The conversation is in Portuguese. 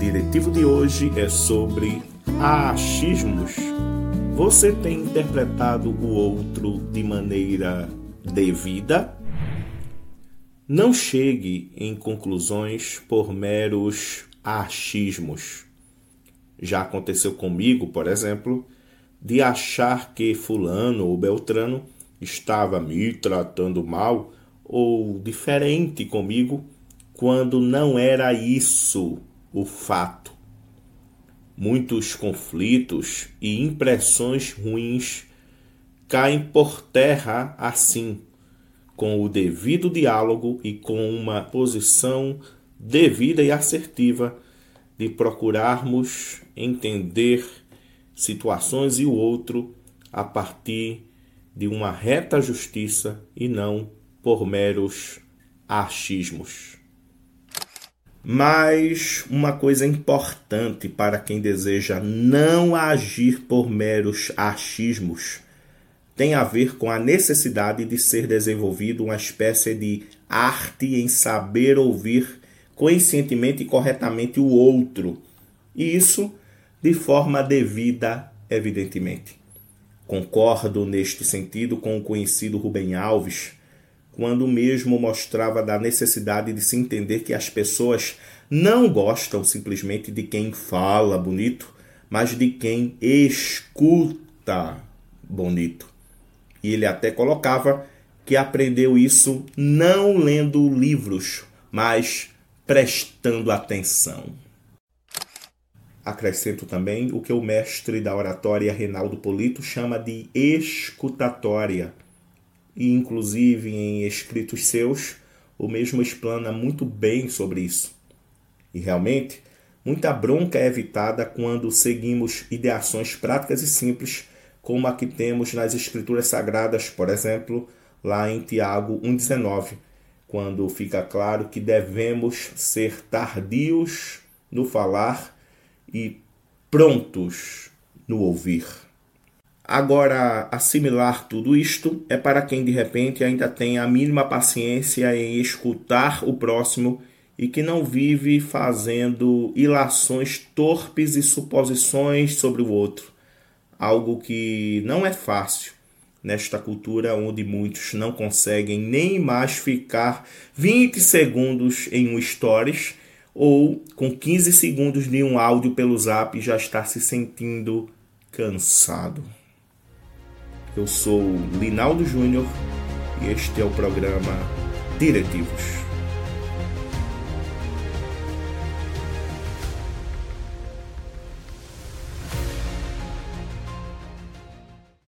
diretivo de hoje é sobre achismos. Você tem interpretado o outro de maneira devida? Não chegue em conclusões por meros achismos. Já aconteceu comigo, por exemplo, de achar que Fulano ou Beltrano estava me tratando mal ou diferente comigo quando não era isso o fato. Muitos conflitos e impressões ruins caem por terra assim, com o devido diálogo e com uma posição devida e assertiva de procurarmos entender situações e o outro a partir de uma reta justiça e não por meros achismos. Mas uma coisa importante para quem deseja não agir por meros achismos tem a ver com a necessidade de ser desenvolvido uma espécie de arte em saber ouvir conscientemente e corretamente o outro, e isso de forma devida, evidentemente. Concordo neste sentido com o conhecido Rubem Alves, quando mesmo mostrava da necessidade de se entender que as pessoas não gostam simplesmente de quem fala bonito, mas de quem escuta bonito. E ele até colocava que aprendeu isso não lendo livros, mas prestando atenção. Acrescento também o que o mestre da oratória Reinaldo Polito chama de escutatória e inclusive em escritos seus, o mesmo explana muito bem sobre isso. E realmente, muita bronca é evitada quando seguimos ideações práticas e simples, como a que temos nas escrituras sagradas, por exemplo, lá em Tiago 1,19, quando fica claro que devemos ser tardios no falar e prontos no ouvir. Agora, assimilar tudo isto é para quem de repente ainda tem a mínima paciência em escutar o próximo e que não vive fazendo ilações torpes e suposições sobre o outro, algo que não é fácil nesta cultura onde muitos não conseguem nem mais ficar 20 segundos em um stories ou com 15 segundos de um áudio pelo zap já está se sentindo cansado. Eu sou Linaldo Júnior e este é o programa Diretivos.